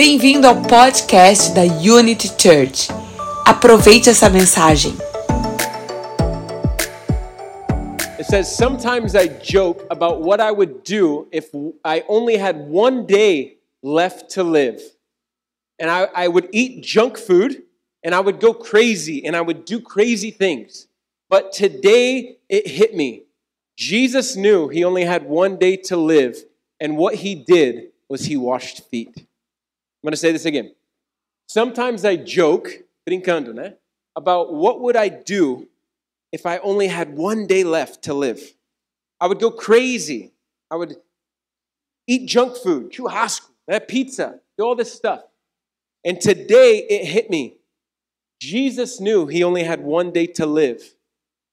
Bem-vindo ao podcast da Unity Church. Aproveite essa mensagem. It says, Sometimes I joke about what I would do if I only had one day left to live. And I, I would eat junk food and I would go crazy and I would do crazy things. But today it hit me. Jesus knew he only had one day to live, and what he did was he washed feet. I'm going to say this again. Sometimes I joke, brincando, né? About what would I do if I only had one day left to live. I would go crazy. I would eat junk food, churrasco, né? pizza, do all this stuff. And today it hit me. Jesus knew he only had one day to live,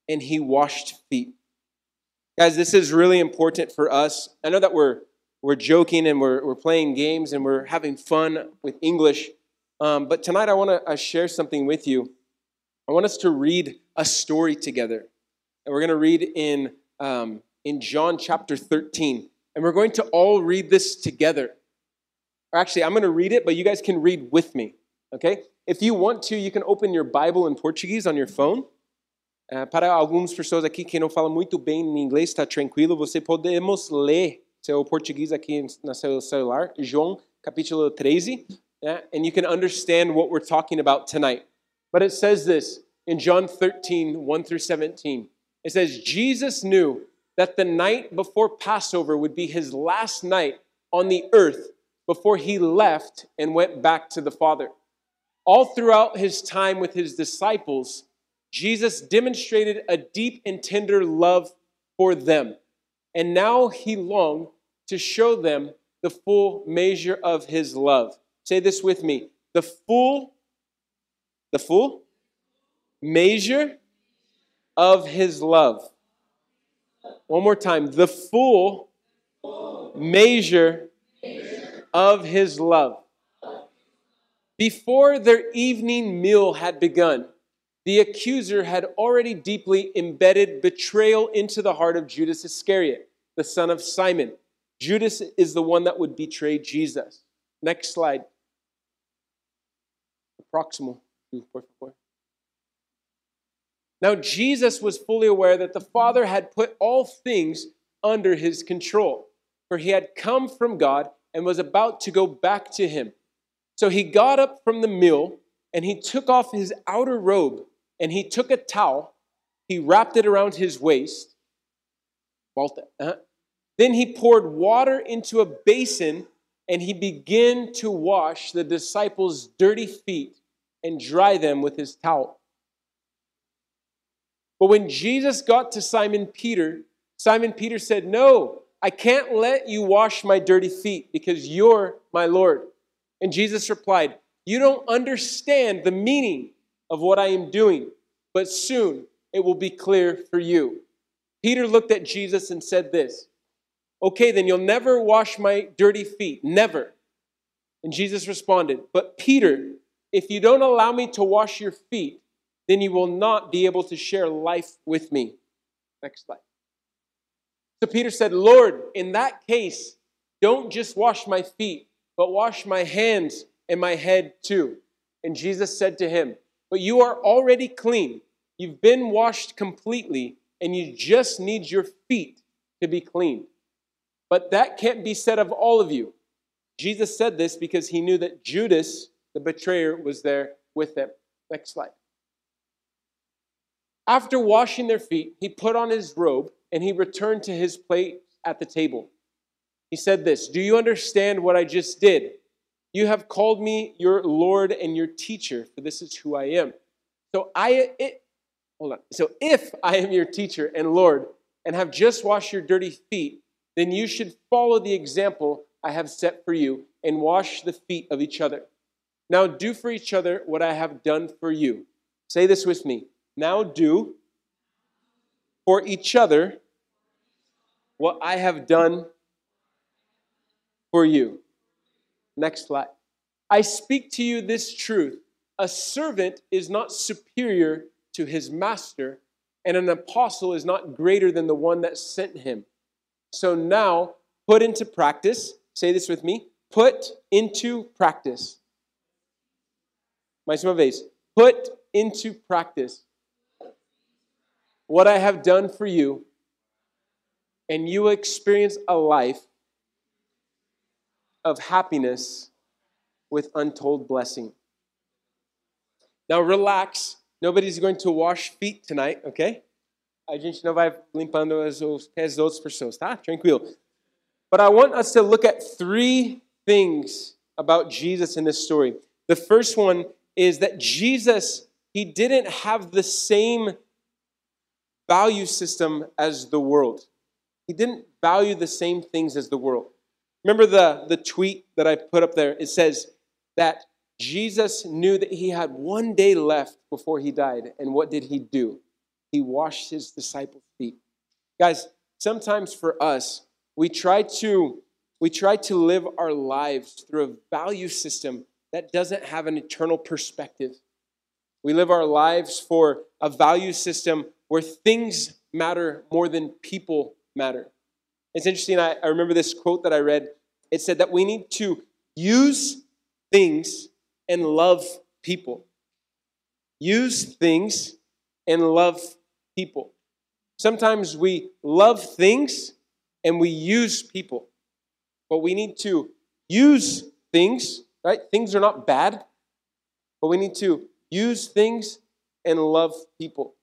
and he washed feet. Guys, this is really important for us. I know that we're we're joking and we're, we're playing games and we're having fun with English. Um, but tonight I want to share something with you. I want us to read a story together. And we're going to read in, um, in John chapter 13. And we're going to all read this together. Or actually, I'm going to read it, but you guys can read with me. Okay? If you want to, you can open your Bible in Portuguese on your phone. Uh, para algumas pessoas aqui que não falam muito bem em inglês, está tranquilo, você podemos ler seu português aqui no seu celular, João capítulo 13, yeah, and you can understand what we're talking about tonight. But it says this in John 13, 1 through 17. It says, Jesus knew that the night before Passover would be his last night on the earth before he left and went back to the Father. All throughout his time with his disciples, Jesus demonstrated a deep and tender love for them. And now he longed to show them the full measure of his love. Say this with me. The full, the full measure of his love. One more time. The full measure of his love. Before their evening meal had begun, the accuser had already deeply embedded betrayal into the heart of Judas Iscariot, the son of Simon. Judas is the one that would betray Jesus. Next slide. Favor. Now, Jesus was fully aware that the Father had put all things under his control, for he had come from God and was about to go back to him. So he got up from the meal and he took off his outer robe and he took a towel, he wrapped it around his waist. Then he poured water into a basin and he began to wash the disciples' dirty feet and dry them with his towel. But when Jesus got to Simon Peter, Simon Peter said, No, I can't let you wash my dirty feet because you're my Lord. And Jesus replied, You don't understand the meaning of what I am doing, but soon it will be clear for you. Peter looked at Jesus and said this Okay, then you'll never wash my dirty feet. Never. And Jesus responded, But Peter, if you don't allow me to wash your feet, then you will not be able to share life with me. Next slide. So Peter said, Lord, in that case, don't just wash my feet, but wash my hands and my head too. And Jesus said to him, But you are already clean. You've been washed completely, and you just need your feet to be clean. But that can't be said of all of you. Jesus said this because he knew that Judas, the betrayer, was there with them. Next slide. After washing their feet, he put on his robe and he returned to his place at the table. He said this Do you understand what I just did? You have called me your Lord and your teacher, for this is who I am. So I it, hold on. So if I am your teacher and Lord and have just washed your dirty feet, then you should follow the example I have set for you and wash the feet of each other. Now do for each other what I have done for you. Say this with me. Now do for each other what I have done for you. Next slide. I speak to you this truth a servant is not superior to his master, and an apostle is not greater than the one that sent him. So now put into practice, say this with me put into practice. Mais uma vez. Put into practice what I have done for you, and you will experience a life of happiness with untold blessing. Now, relax. Nobody's going to wash feet tonight, okay? A gente não vai limpando os pés das outras pessoas, tá? Tranquilo. But I want us to look at three things about Jesus in this story. The first one is that Jesus, he didn't have the same value system as the world. He didn't value the same things as the world. Remember the, the tweet that I put up there? It says that Jesus knew that he had one day left before he died. And what did he do? He washed his disciples' feet. Guys, sometimes for us, we try to we try to live our lives through a value system that doesn't have an eternal perspective. We live our lives for a value system where things matter more than people matter. It's interesting, I, I remember this quote that I read. It said that we need to use things and love people. Use things and love people. Sometimes we love things and we use people. But we need to use things, right? Things are not bad, but we need to use things and love people.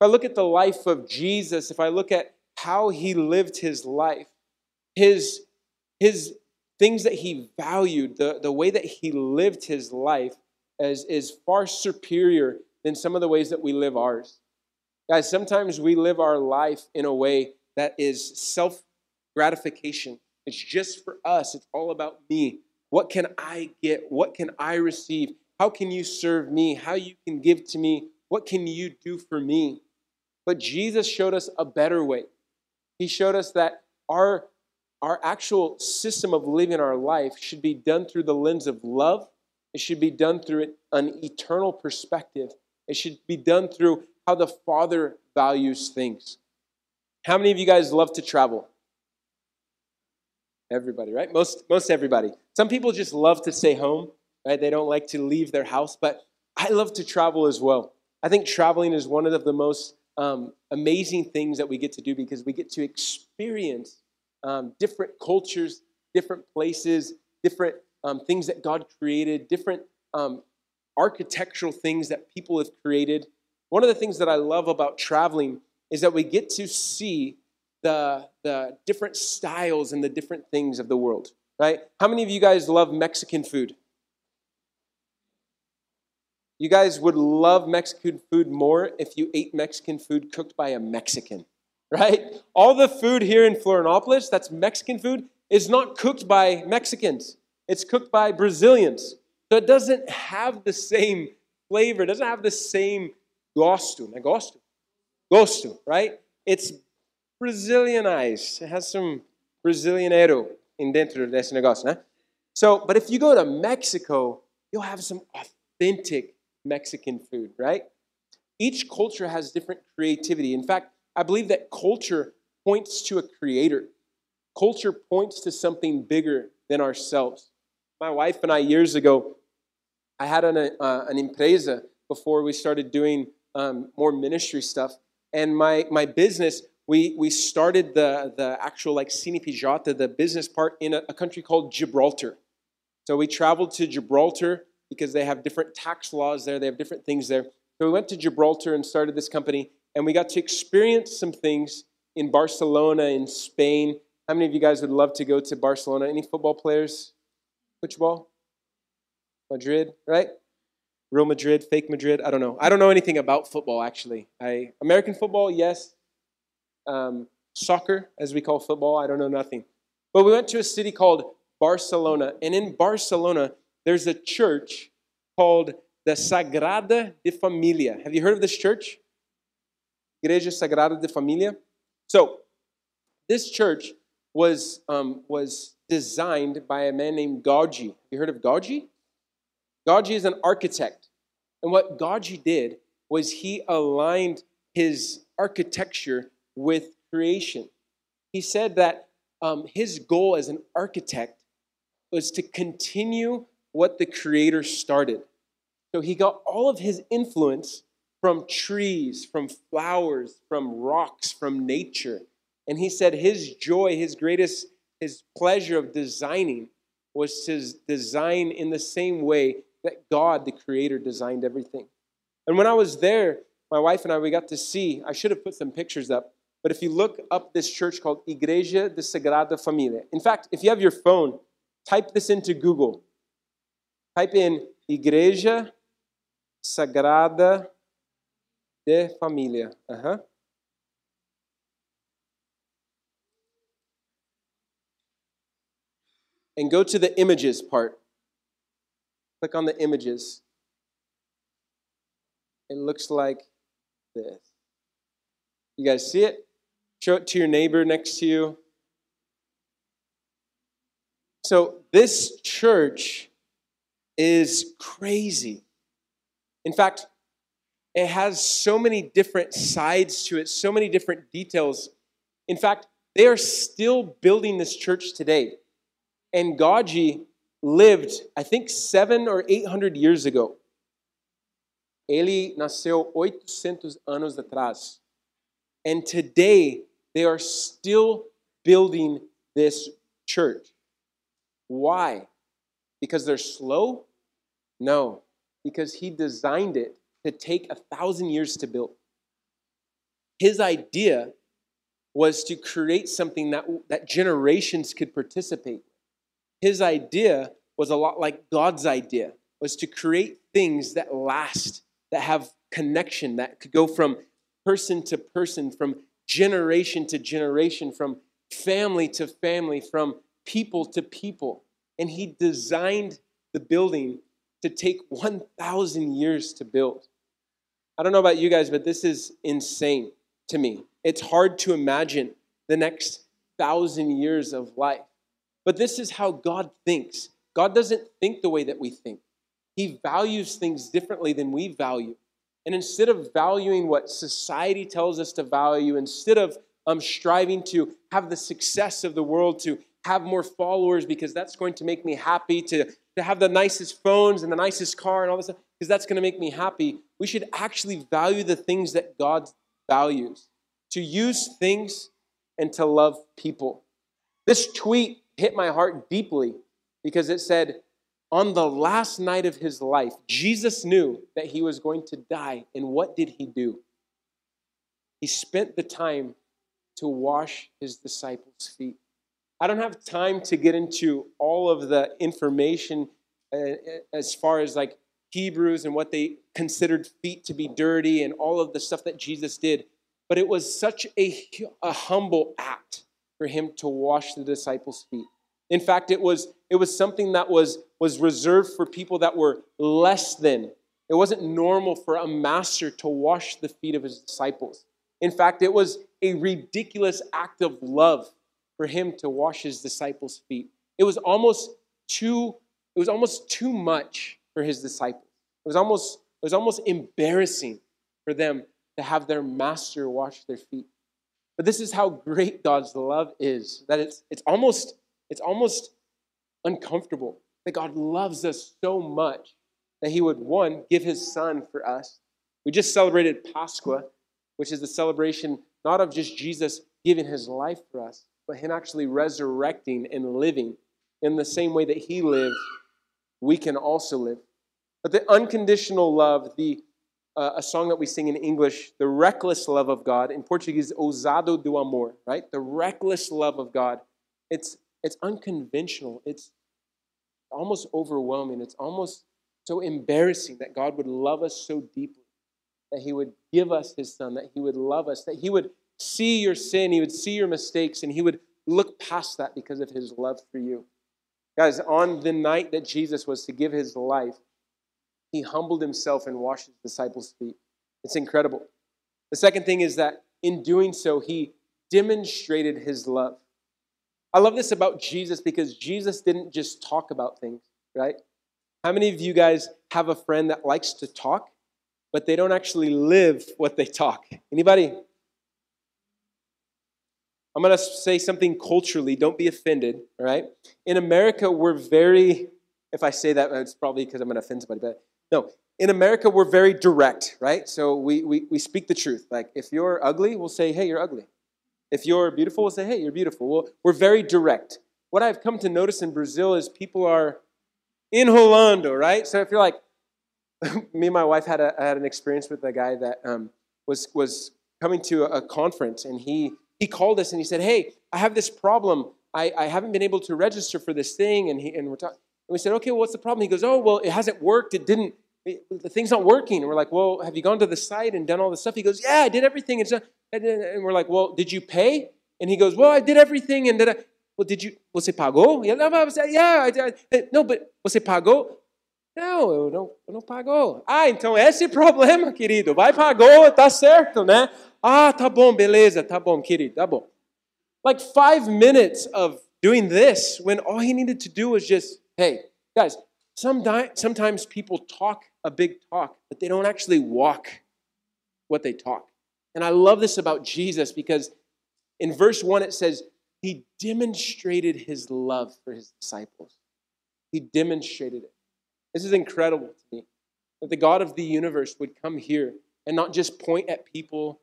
If I look at the life of Jesus, if I look at how he lived his life, his, his things that he valued, the, the way that he lived his life is, is far superior than some of the ways that we live ours. Guys, sometimes we live our life in a way that is self gratification. It's just for us, it's all about me. What can I get? What can I receive? How can you serve me? How you can give to me? What can you do for me? But Jesus showed us a better way. He showed us that our, our actual system of living our life should be done through the lens of love. It should be done through an eternal perspective. It should be done through how the Father values things. How many of you guys love to travel? Everybody, right? Most, most everybody. Some people just love to stay home, right? They don't like to leave their house, but I love to travel as well. I think traveling is one of the most um, amazing things that we get to do because we get to experience um, different cultures, different places, different um, things that God created, different um, architectural things that people have created. One of the things that I love about traveling is that we get to see the, the different styles and the different things of the world, right? How many of you guys love Mexican food? You guys would love Mexican food more if you ate Mexican food cooked by a Mexican, right? All the food here in Florianopolis that's Mexican food is not cooked by Mexicans. It's cooked by Brazilians. So it doesn't have the same flavor, doesn't have the same gosto, né? Gosto? Gosto, right? It's Brazilianized. It has some Brazilianero in dentro desse negócio, né? So, but if you go to Mexico, you'll have some authentic Mexican food, right? Each culture has different creativity. In fact, I believe that culture points to a creator. Culture points to something bigger than ourselves. My wife and I, years ago, I had an, uh, an empresa before we started doing um, more ministry stuff. And my, my business we, we started the, the actual like CNPJ, the business part, in a, a country called Gibraltar. So we traveled to Gibraltar because they have different tax laws there, they have different things there. So we went to Gibraltar and started this company, and we got to experience some things in Barcelona, in Spain. How many of you guys would love to go to Barcelona? Any football players? Which ball? Madrid, right? Real Madrid, fake Madrid. I don't know. I don't know anything about football actually. I American football, yes um, soccer, as we call football. I don't know nothing. But we went to a city called Barcelona. And in Barcelona, there's a church called the Sagrada de Familia. Have you heard of this church? Igreja Sagrada de Familia. So, this church was, um, was designed by a man named Gaudí. You heard of Gaudí? Gaudí is an architect. And what Gaudí did was he aligned his architecture with creation. He said that um, his goal as an architect was to continue what the Creator started. So he got all of his influence from trees, from flowers, from rocks, from nature. And he said his joy, his greatest, his pleasure of designing was to design in the same way that God, the Creator, designed everything. And when I was there, my wife and I, we got to see, I should have put some pictures up, but if you look up this church called Igreja de Sagrada Familia, in fact, if you have your phone, type this into Google. Type in Igreja Sagrada de Família. Uh-huh. And go to the images part. Click on the images. It looks like this. You guys see it? Show it to your neighbor next to you. So, this church is crazy. In fact, it has so many different sides to it, so many different details. In fact, they are still building this church today. And Gaudí lived, I think, seven or eight hundred years ago. Ele nasceu 800 anos atrás. And today, they are still building this church. Why? Because they're slow? No, because he designed it to take a thousand years to build. His idea was to create something that, that generations could participate. His idea was a lot like God's idea, was to create things that last, that have connection, that could go from person to person, from generation to generation, from family to family, from people to people. And he designed the building to take 1,000 years to build. I don't know about you guys, but this is insane to me. It's hard to imagine the next thousand years of life. But this is how God thinks. God doesn't think the way that we think, He values things differently than we value. And instead of valuing what society tells us to value, instead of um, striving to have the success of the world, to have more followers because that's going to make me happy, to, to have the nicest phones and the nicest car and all this stuff, because that's going to make me happy. We should actually value the things that God values, to use things and to love people. This tweet hit my heart deeply because it said, on the last night of his life, Jesus knew that he was going to die. And what did he do? He spent the time to wash his disciples' feet. I don't have time to get into all of the information uh, as far as like Hebrews and what they considered feet to be dirty and all of the stuff that Jesus did. But it was such a, a humble act for him to wash the disciples' feet. In fact, it was, it was something that was, was reserved for people that were less than. It wasn't normal for a master to wash the feet of his disciples. In fact, it was a ridiculous act of love for him to wash his disciples' feet. It was almost too, it was almost too much for his disciples. It was almost, it was almost embarrassing for them to have their master wash their feet. But this is how great God's love is, that it's, it's almost, it's almost uncomfortable that God loves us so much that he would, one, give his son for us. We just celebrated Pascha, which is the celebration not of just Jesus giving his life for us, but him actually resurrecting and living in the same way that he lived, we can also live. But the unconditional love, the uh, a song that we sing in English, the reckless love of God, in Portuguese, ousado do amor, right? The reckless love of God. It's it's unconventional. It's almost overwhelming. It's almost so embarrassing that God would love us so deeply, that He would give us His Son, that He would love us, that He would see your sin, he would see your mistakes, and he would look past that because of his love for you. Guys, on the night that Jesus was to give his life, he humbled himself and washed his disciples' feet. It's incredible. The second thing is that in doing so, he demonstrated his love. I love this about Jesus because Jesus didn't just talk about things, right? How many of you guys have a friend that likes to talk, but they don't actually live what they talk? Anybody? I'm going to say something culturally. Don't be offended, all right? In America, we're very, if I say that, it's probably because I'm going to offend somebody, but no. In America, we're very direct, right? So we, we, we speak the truth. Like, if you're ugly, we'll say, hey, you're ugly. If you're beautiful, we'll say, hey, you're beautiful. Well, we're very direct. What I've come to notice in Brazil is people are in Holando, right? So if you're like, me and my wife had, a, had an experience with a guy that um, was, was coming to a, a conference, and he, he called us and he said, hey, I have this problem. I, I haven't been able to register for this thing. And, he, and we're talking. And we said, okay, well, what's the problem? He goes, oh, well, it hasn't worked. It didn't, it, the thing's not working. And we're like, well, have you gone to the site and done all the stuff? He goes, yeah, I did everything. And, and we're like, well, did you pay? And he goes, well, I did everything. And did I, well, did you, você pagou? Yeah, I, I, no, but você pagou? Não, eu não, eu não pagou. Ah, então esse problema, querido. Vai pagou, tá certo, né? Ah, tá bom, beleza, tá bom, querido, tá bom. Like five minutes of doing this when all he needed to do was just, hey, guys, sometimes people talk a big talk, but they don't actually walk what they talk. And I love this about Jesus because in verse 1 it says, He demonstrated His love for His disciples. He demonstrated it. This is incredible to me that the God of the universe would come here and not just point at people,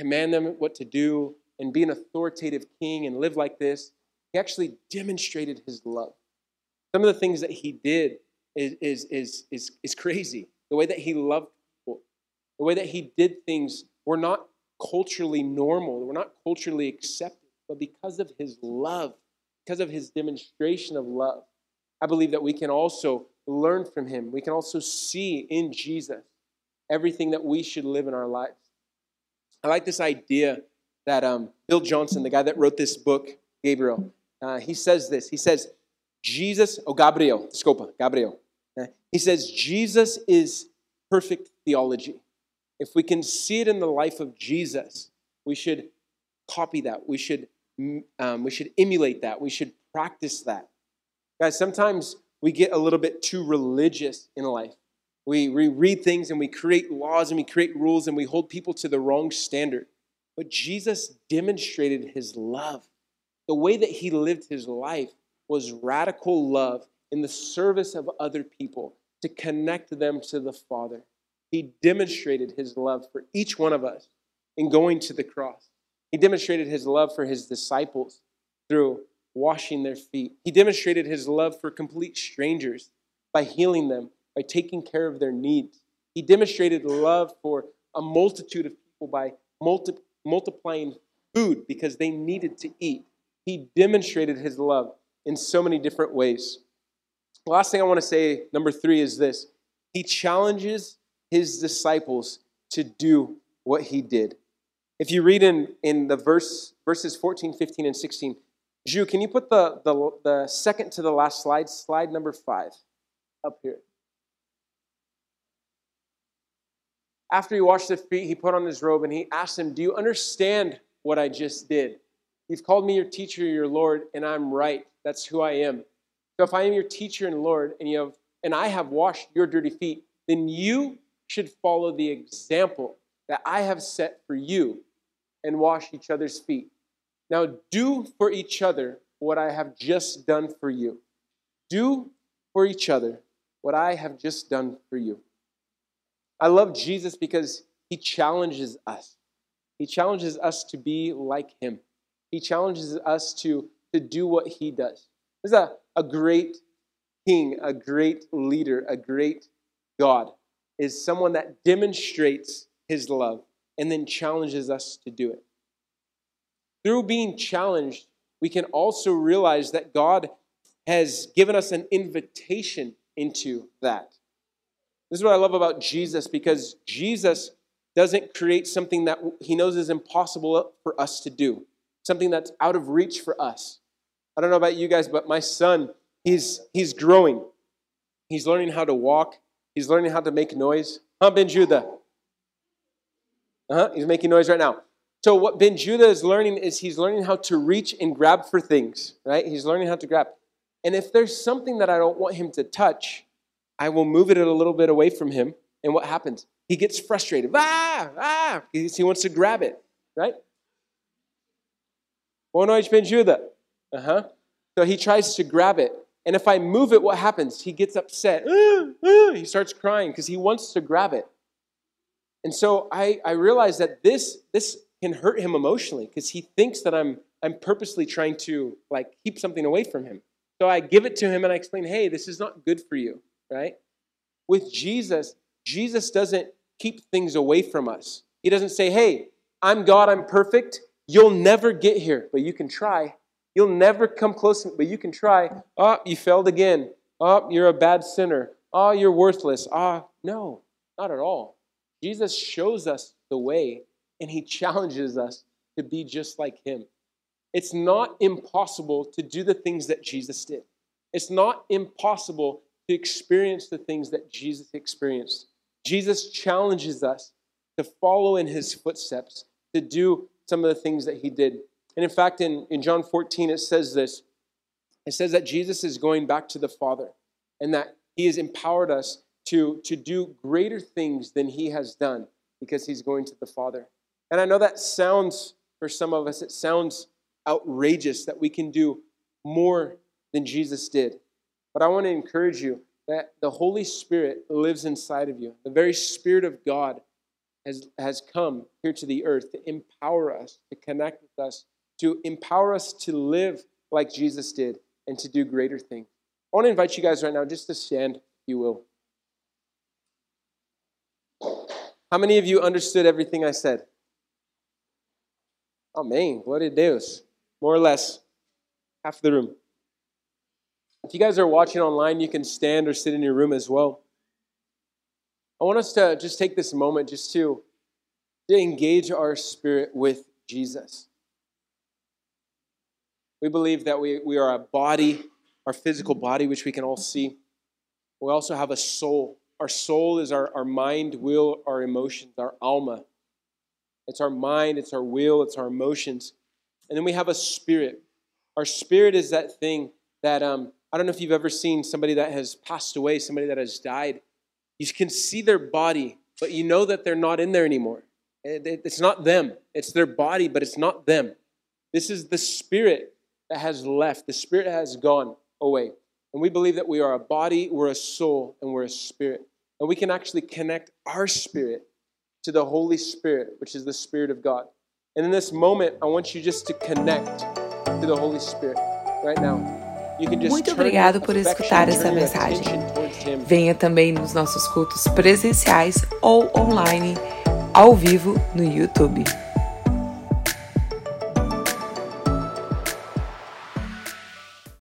command them what to do, and be an authoritative king and live like this. He actually demonstrated his love. Some of the things that he did is, is, is, is, is crazy. The way that he loved people, the way that he did things were not culturally normal, were not culturally accepted, but because of his love, because of his demonstration of love, I believe that we can also learn from him. We can also see in Jesus everything that we should live in our lives. I like this idea that um, Bill Johnson, the guy that wrote this book, Gabriel, uh, he says this. He says, Jesus, oh, Gabriel, desculpa, Gabriel. He says, Jesus is perfect theology. If we can see it in the life of Jesus, we should copy that. We should, um, we should emulate that. We should practice that. Guys, sometimes we get a little bit too religious in life. We, we read things and we create laws and we create rules and we hold people to the wrong standard. But Jesus demonstrated his love. The way that he lived his life was radical love in the service of other people to connect them to the Father. He demonstrated his love for each one of us in going to the cross. He demonstrated his love for his disciples through washing their feet. He demonstrated his love for complete strangers by healing them, by taking care of their needs. He demonstrated love for a multitude of people by multi- multiplying food because they needed to eat. He demonstrated his love in so many different ways. The last thing I want to say, number three, is this He challenges his disciples to do what he did. If you read in, in the verse, verses 14, 15, and 16, Ju, can you put the, the, the second to the last slide, slide number five, up here? After he washed their feet, he put on his robe and he asked them, Do you understand what I just did? You've called me your teacher, your Lord, and I'm right. That's who I am. So if I am your teacher and Lord, and you have and I have washed your dirty feet, then you should follow the example that I have set for you and wash each other's feet. Now do for each other what I have just done for you. Do for each other what I have just done for you. I love Jesus because he challenges us. He challenges us to be like him. He challenges us to, to do what he does. This is a, a great king, a great leader, a great God, is someone that demonstrates his love and then challenges us to do it. Through being challenged, we can also realize that God has given us an invitation into that. This is what I love about Jesus because Jesus doesn't create something that he knows is impossible for us to do, something that's out of reach for us. I don't know about you guys, but my son, he's, he's growing. He's learning how to walk, he's learning how to make noise. Huh, Ben Judah? Uh-huh, he's making noise right now. So what Ben Judah is learning is he's learning how to reach and grab for things, right? He's learning how to grab. And if there's something that I don't want him to touch, I will move it a little bit away from him. And what happens? He gets frustrated. Ah, ah, he wants to grab it, right? Noite, Ben Judah. Uh huh. So he tries to grab it. And if I move it, what happens? He gets upset. He starts crying because he wants to grab it. And so I, I realize that this, this can hurt him emotionally because he thinks that I'm, I'm purposely trying to like keep something away from him. So I give it to him and I explain, hey, this is not good for you, right? With Jesus, Jesus doesn't keep things away from us. He doesn't say, hey, I'm God, I'm perfect. You'll never get here, but you can try. You'll never come close, but you can try. Oh, you failed again. Oh, you're a bad sinner. Oh, you're worthless. Ah, oh, no, not at all. Jesus shows us the way and he challenges us to be just like him. It's not impossible to do the things that Jesus did. It's not impossible to experience the things that Jesus experienced. Jesus challenges us to follow in his footsteps, to do some of the things that he did. And in fact, in, in John 14, it says this it says that Jesus is going back to the Father and that he has empowered us to, to do greater things than he has done because he's going to the Father. And I know that sounds, for some of us, it sounds outrageous that we can do more than Jesus did. But I want to encourage you that the Holy Spirit lives inside of you. The very Spirit of God has, has come here to the earth to empower us, to connect with us, to empower us to live like Jesus did and to do greater things. I want to invite you guys right now just to stand, you will. How many of you understood everything I said? Amen. Glória a Deus. More or less, half the room. If you guys are watching online, you can stand or sit in your room as well. I want us to just take this moment just to, to engage our spirit with Jesus. We believe that we, we are a body, our physical body, which we can all see. We also have a soul. Our soul is our, our mind, will, our emotions, our alma. It's our mind, it's our will, it's our emotions. And then we have a spirit. Our spirit is that thing that um, I don't know if you've ever seen somebody that has passed away, somebody that has died. You can see their body, but you know that they're not in there anymore. It's not them, it's their body, but it's not them. This is the spirit that has left, the spirit has gone away. And we believe that we are a body, we're a soul, and we're a spirit. And we can actually connect our spirit to the Holy Spirit, which is the Spirit of God. And in this moment, I want you just to connect to the Holy Spirit right now. Muito obrigado por escutar essa mensagem. Venha também nos nossos cultos presenciais ou online, ao vivo no YouTube.